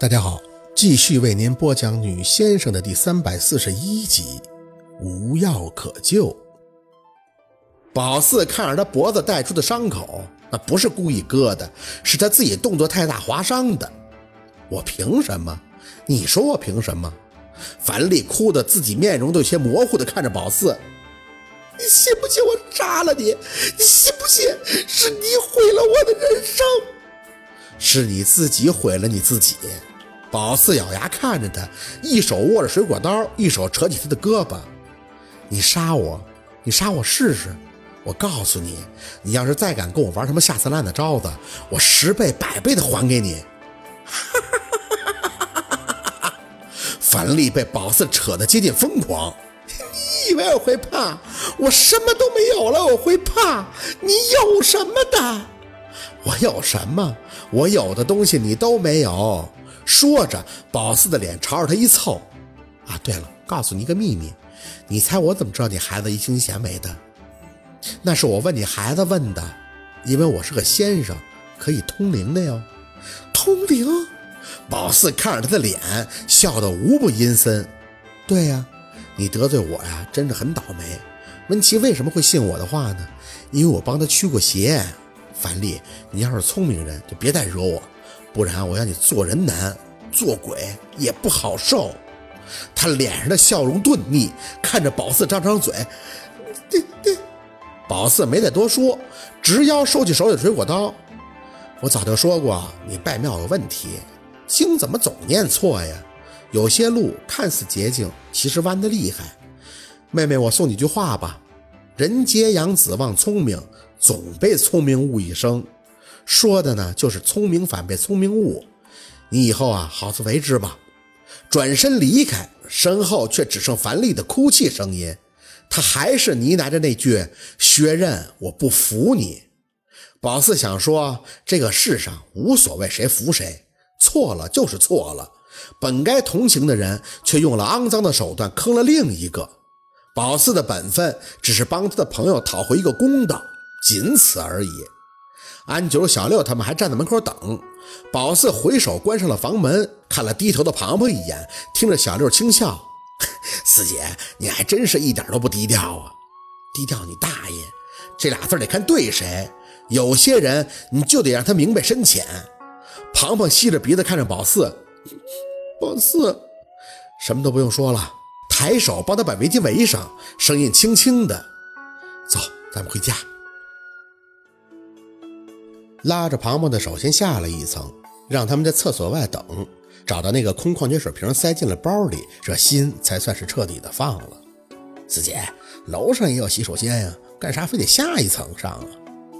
大家好，继续为您播讲《女先生》的第三百四十一集，无药可救。宝四看着他脖子带出的伤口，那不是故意割的，是他自己动作太大划伤的。我凭什么？你说我凭什么？樊丽哭得自己面容都有些模糊的看着宝四，你信不信我杀了你？你信不信是你毁了我的人生？是你自己毁了你自己。宝四咬牙看着他，一手握着水果刀，一手扯起他的胳膊。你杀我，你杀我试试。我告诉你，你要是再敢跟我玩什么下三滥的招子，我十倍百倍的还给你。哈哈哈哈哈樊丽被宝四扯得接近疯狂。你以为我会怕？我什么都没有了，我会怕？你有什么的？我有什么？我有的东西你都没有。说着，宝四的脸朝着他一凑。啊，对了，告诉你一个秘密，你猜我怎么知道你孩子一心显美的？那是我问你孩子问的，因为我是个先生，可以通灵的哟。通灵？宝四看着他的脸，笑得无不阴森。对呀，你得罪我呀，真是很倒霉。温琪为什么会信我的话呢？因为我帮他驱过邪。樊丽，你要是聪明人，就别再惹我。不然我要你做人难，做鬼也不好受。他脸上的笑容顿腻，看着宝四张张嘴。对对，宝四没再多说，直腰收起手里的水果刀。我早就说过，你拜庙有问题，经怎么总念错呀？有些路看似捷径，其实弯得厉害。妹妹，我送你句话吧：人皆养子望聪明，总被聪明误一生。说的呢，就是聪明反被聪明误。你以后啊，好自为之吧。转身离开，身后却只剩樊丽的哭泣声音。他还是呢喃着那句：“薛刃，我不服你。”宝四想说，这个世上无所谓谁服谁，错了就是错了。本该同情的人，却用了肮脏的手段坑了另一个。宝四的本分只是帮他的朋友讨回一个公道，仅此而已。安九、小六他们还站在门口等。宝四回手关上了房门，看了低头的庞庞一眼，听着小六轻笑：“四姐，你还真是一点都不低调啊！低调你大爷！这俩字得看对谁。有些人你就得让他明白深浅。”庞庞吸着鼻子看着宝四，宝四什么都不用说了，抬手帮他把围巾围上，声音轻轻的：“走，咱们回家。”拉着庞庞的手先下了一层，让他们在厕所外等，找到那个空矿泉水瓶，塞进了包里，这心才算是彻底的放了。四姐，楼上也有洗手间呀，干啥非得下一层上啊？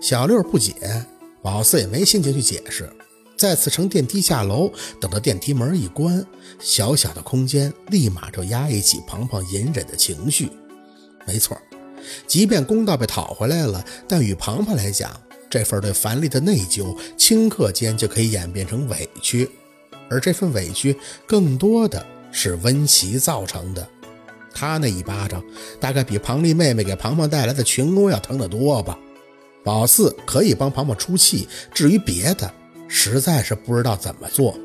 小六不解，宝四也没心情去解释。再次乘电梯下楼，等到电梯门一关，小小的空间立马就压抑起庞庞隐忍的情绪。没错，即便公道被讨回来了，但与庞庞来讲，这份对樊丽的内疚，顷刻间就可以演变成委屈，而这份委屈更多的是温琪造成的。他那一巴掌，大概比庞丽妹妹给庞庞带来的群殴要疼得多吧。宝四可以帮庞庞出气，至于别的，实在是不知道怎么做。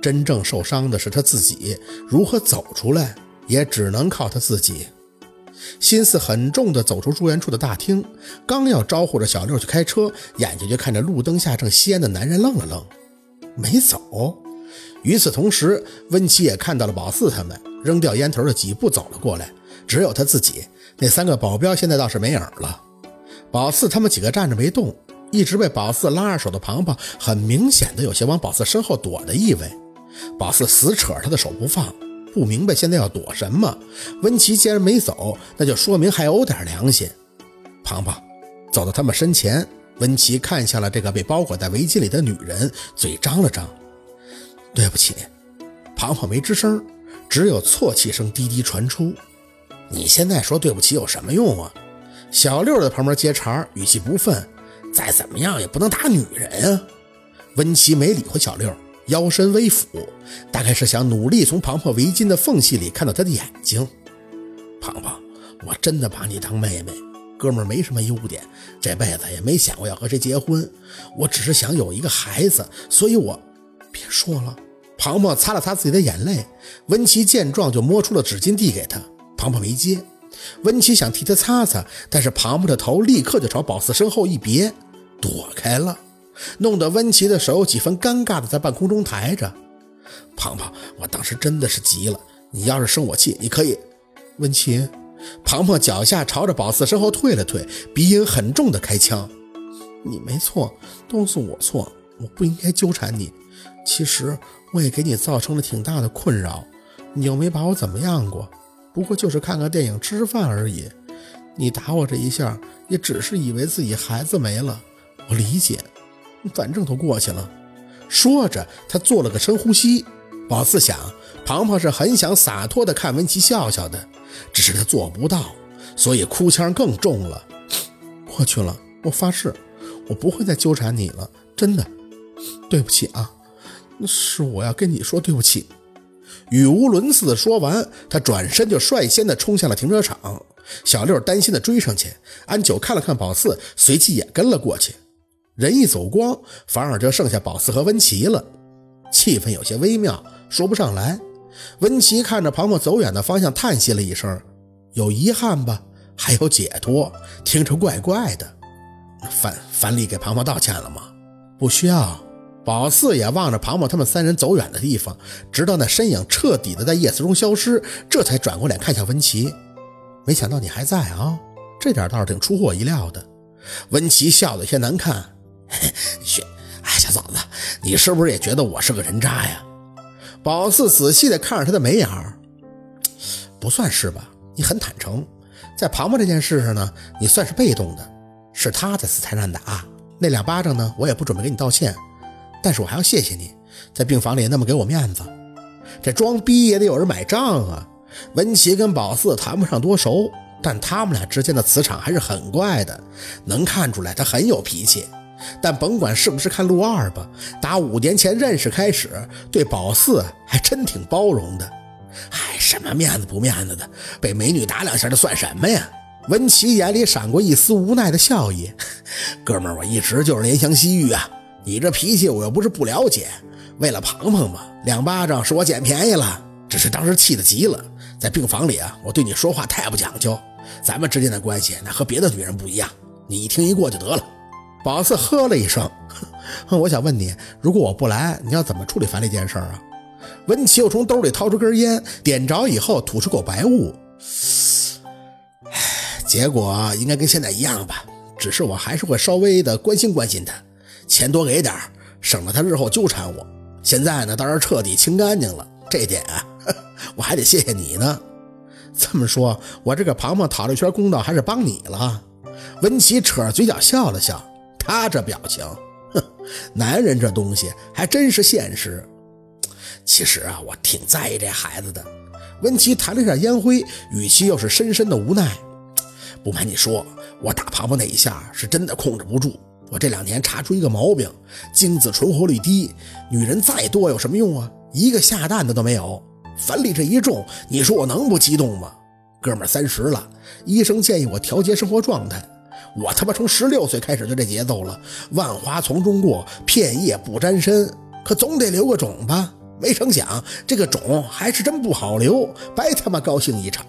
真正受伤的是他自己，如何走出来，也只能靠他自己。心思很重地走出住院处的大厅，刚要招呼着小六去开车，眼睛就看着路灯下正吸烟的男人，愣了愣，没走。与此同时，温琪也看到了宝四他们，扔掉烟头的几步走了过来。只有他自己，那三个保镖现在倒是没影了。宝四他们几个站着没动，一直被宝四拉着手的庞庞，很明显的有些往宝四身后躲的意味。宝四死扯着他的手不放。不明白现在要躲什么？温琪既然没走，那就说明还有点良心。庞庞走到他们身前，温琪看向了这个被包裹在围巾里的女人，嘴张了张：“对不起。”庞庞没吱声，只有啜泣声滴滴传出。“你现在说对不起有什么用啊？”小六在旁边接茬，语气不忿：“再怎么样也不能打女人啊！”温琪没理会小六。腰身微俯，大概是想努力从庞庞围巾的缝隙里看到他的眼睛。庞庞，我真的把你当妹妹，哥们没什么优点，这辈子也没想过要和谁结婚。我只是想有一个孩子，所以我……别说了，庞庞擦了擦自己的眼泪，温琪见状就摸出了纸巾递给他，庞庞没接。温琪想替他擦擦，但是庞庞的头立刻就朝宝四身后一别，躲开了，弄得温琪的手有几分尴尬的在半空中抬着。庞庞，我当时真的是急了，你要是生我气，你可以。温琪，庞庞脚下朝着宝四身后退了退，鼻音很重的开枪：“你没错，都是我错，我不应该纠缠你。其实我也给你造成了挺大的困扰，你又没把我怎么样过。”不过就是看个电影、吃吃饭而已。你打我这一下，也只是以为自己孩子没了。我理解，反正都过去了。说着，他做了个深呼吸。宝四想，庞庞是很想洒脱的看文琪笑笑的，只是他做不到，所以哭腔更重了。过去了，我发誓，我不会再纠缠你了。真的，对不起啊，是我要跟你说对不起。语无伦次的说完，他转身就率先的冲向了停车场。小六担心的追上去，安九看了看宝四，随即也跟了过去。人一走光，反而就剩下宝四和温琪了，气氛有些微妙，说不上来。温琪看着庞庞走远的方向，叹息了一声：“有遗憾吧，还有解脱，听着怪怪的。”樊樊丽给庞庞道歉了吗？不需要。宝四也望着庞庞他们三人走远的地方，直到那身影彻底的在夜色中消失，这才转过脸看向温琪。没想到你还在啊，这点倒是挺出乎我意料的。温琪笑得有些难看，嘿雪，哎，小嫂子，你是不是也觉得我是个人渣呀？宝四仔细的看着他的眉眼儿，不算是吧？你很坦诚，在庞庞这件事上呢，你算是被动的，是他在死缠烂打，那两巴掌呢，我也不准备给你道歉。但是我还要谢谢你，在病房里那么给我面子，这装逼也得有人买账啊！文琪跟宝四谈不上多熟，但他们俩之间的磁场还是很怪的，能看出来他很有脾气。但甭管是不是看陆二吧，打五年前认识开始，对宝四还真挺包容的。哎，什么面子不面子的，被美女打两下，这算什么呀？文琪眼里闪过一丝无奈的笑意，哥们儿，我一直就是怜香惜玉啊。你这脾气我又不是不了解，为了庞庞嘛，两巴掌是我捡便宜了，只是当时气得急了，在病房里啊，我对你说话太不讲究，咱们之间的关系那和别的女人不一样，你一听一过就得了。宝四呵了一声，我想问你，如果我不来，你要怎么处理樊丽这件事儿啊？温琪又从兜里掏出根烟，点着以后吐出口白雾，唉，结果应该跟现在一样吧，只是我还是会稍微的关心关心他。钱多给点省得他日后纠缠我。现在呢，倒是彻底清干净了，这点啊，我还得谢谢你呢。这么说，我这个庞庞讨了一圈公道，还是帮你了。文琪扯着嘴角笑了笑，他这表情，哼，男人这东西还真是现实。其实啊，我挺在意这孩子的。温琪弹了一下烟灰，语气又是深深的无奈。不瞒你说，我打庞庞那一下是真的控制不住。我这两年查出一个毛病，精子存活率低，女人再多有什么用啊？一个下蛋的都没有。樊里这一中，你说我能不激动吗？哥们儿三十了，医生建议我调节生活状态，我他妈从十六岁开始就这节奏了，万花丛中过，片叶不沾身，可总得留个种吧？没成想这个种还是真不好留，白他妈高兴一场。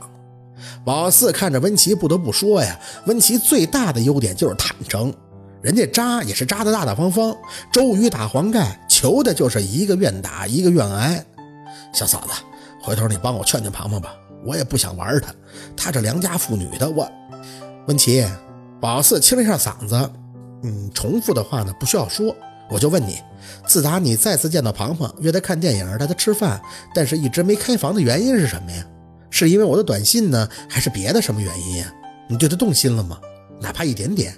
宝四看着温琪，不得不说呀，温琪最大的优点就是坦诚。人家扎也是扎的大大方方，周瑜打黄盖，求的就是一个愿打一个愿挨。小嫂子，回头你帮我劝劝庞庞吧，我也不想玩他，他这良家妇女的，我。温琪，宝四清了一下嗓子，嗯，重复的话呢不需要说，我就问你，自打你再次见到庞庞，约他看电影，带他吃饭，但是一直没开房的原因是什么呀？是因为我的短信呢，还是别的什么原因呀？你对他动心了吗？哪怕一点点？